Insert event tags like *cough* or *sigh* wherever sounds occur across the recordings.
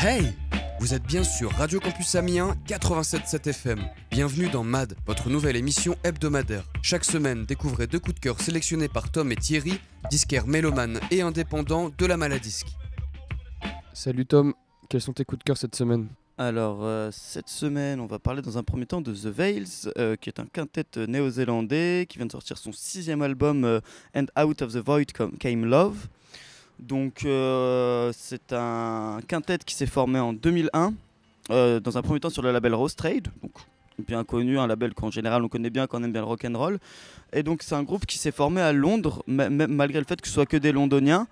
Hey Vous êtes bien sur Radio Campus Amiens 87.7 FM. Bienvenue dans MAD, votre nouvelle émission hebdomadaire. Chaque semaine, découvrez deux coups de cœur sélectionnés par Tom et Thierry, disquaires mélomanes et indépendants de la maladisque. Salut Tom, quels sont tes coups de cœur cette semaine? Alors, euh, cette semaine, on va parler dans un premier temps de The Veils, euh, qui est un quintet néo-zélandais qui vient de sortir son sixième album euh, And Out of the Void Came Love. Donc, euh, c'est un quintet qui s'est formé en 2001, euh, dans un premier temps sur le label Rose Trade, donc bien connu, un label qu'en général on connaît bien quand on aime bien le rock and roll. Et donc, c'est un groupe qui s'est formé à Londres, malgré le fait que ce soit que des Londoniens.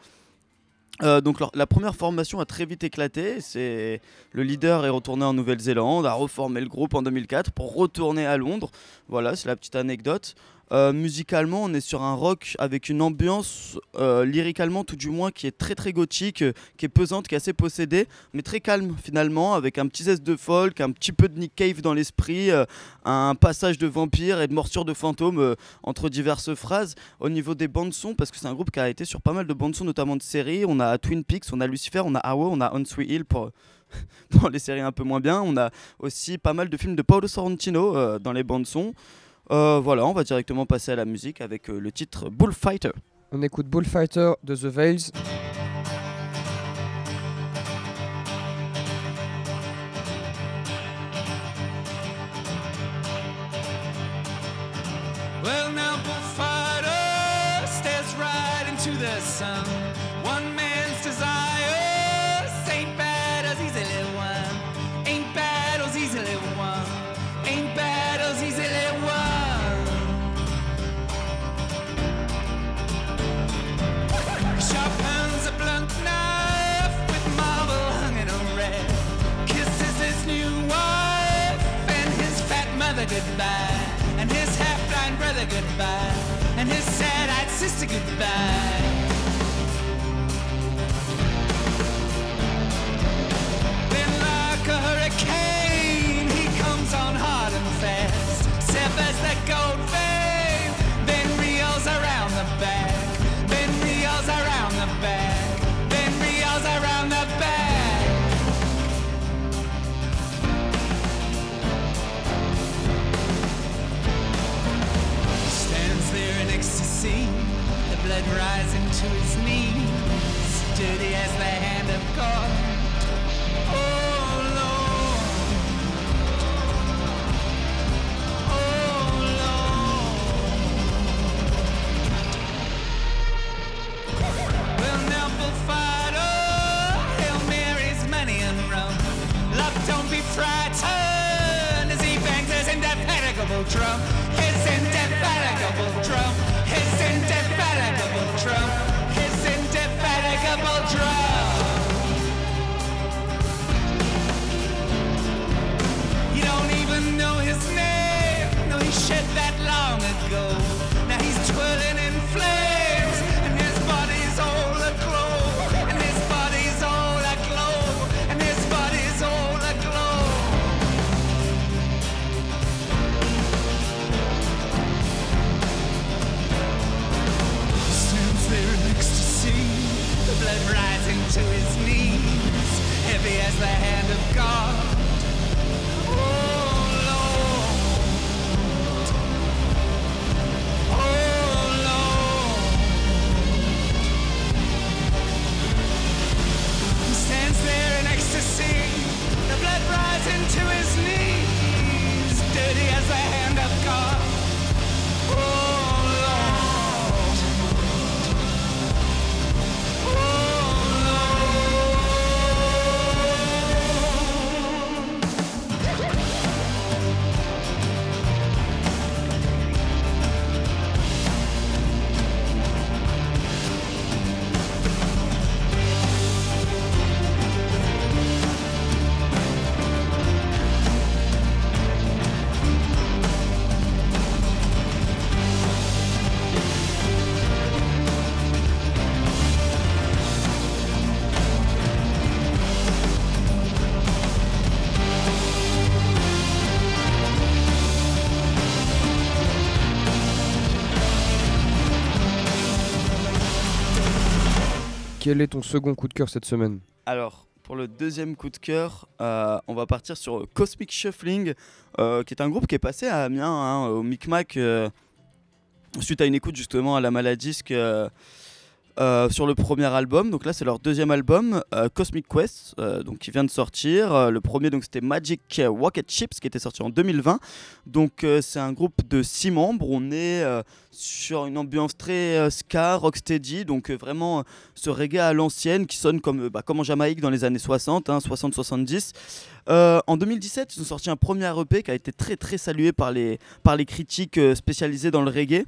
Euh, donc la première formation a très vite éclaté. C'est le leader est retourné en Nouvelle-Zélande, a reformé le groupe en 2004 pour retourner à Londres. Voilà, c'est la petite anecdote. Euh, musicalement, on est sur un rock avec une ambiance euh, lyricalement tout du moins qui est très très gothique, qui est pesante, qui est assez possédée, mais très calme finalement, avec un petit zeste de folk, un petit peu de Nick Cave dans l'esprit, euh, un passage de vampires et de morsures de fantômes euh, entre diverses phrases. Au niveau des bandes son, parce que c'est un groupe qui a été sur pas mal de bandes son, notamment de séries. On a Twin Peaks, on a Lucifer, on a Arrow, on a On Sweet Hill pour, *laughs* pour les séries un peu moins bien. On a aussi pas mal de films de Paolo Sorrentino dans les bandes son. Euh, voilà, on va directement passer à la musique avec euh, le titre Bullfighter. On écoute Bullfighter de The Veils. Well, now, bullfighter stares right into the sun. Goodbye. And his half-blind brother goodbye. And his sad-eyed sister goodbye. Blood rising to his knees, dirty as the hand of God. Oh Lord, oh Lord. Well now, bullfighter, Hail Mary's money and. Love, don't be frightened. Quel est ton second coup de cœur cette semaine Alors, Pour le deuxième coup de cœur, euh, on va partir sur Cosmic Shuffling, euh, qui est un groupe qui est passé à Amiens, hein, au Micmac, euh, suite à une écoute justement à la maladisque euh, euh, sur le premier album. Donc là, c'est leur deuxième album, euh, Cosmic Quest, euh, donc qui vient de sortir. Le premier, donc c'était Magic Rocket Chips, qui était sorti en 2020. Donc c'est un groupe de six membres. On est sur une ambiance très ska, rocksteady, donc vraiment ce reggae à l'ancienne qui sonne comme, bah, comme en Jamaïque dans les années 60, hein, 60-70. Euh, en 2017, ils ont sorti un premier EP qui a été très très salué par les, par les critiques spécialisées dans le reggae.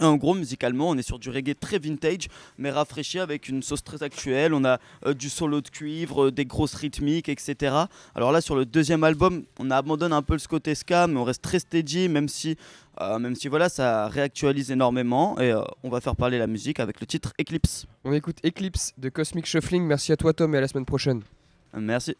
En gros, musicalement, on est sur du reggae très vintage, mais rafraîchi avec une sauce très actuelle. On a euh, du solo de cuivre, euh, des grosses rythmiques, etc. Alors là, sur le deuxième album, on abandonne un peu ce côté ska, mais on reste très steady, même si, euh, même si voilà, ça réactualise énormément. Et on va faire parler la musique avec le titre Eclipse. On écoute Eclipse de Cosmic Shuffling. Merci à toi, Tom, et à la semaine prochaine. Merci.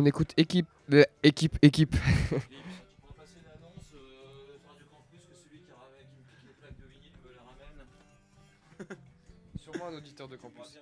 On écoute équipe, euh, équipe, équipe. *laughs* *laughs* On va passer une annonce Radio Campus que celui qui, ramène, qui me pique les plaques de vinyle me les ramène. *laughs* Sûrement un auditeur de campus.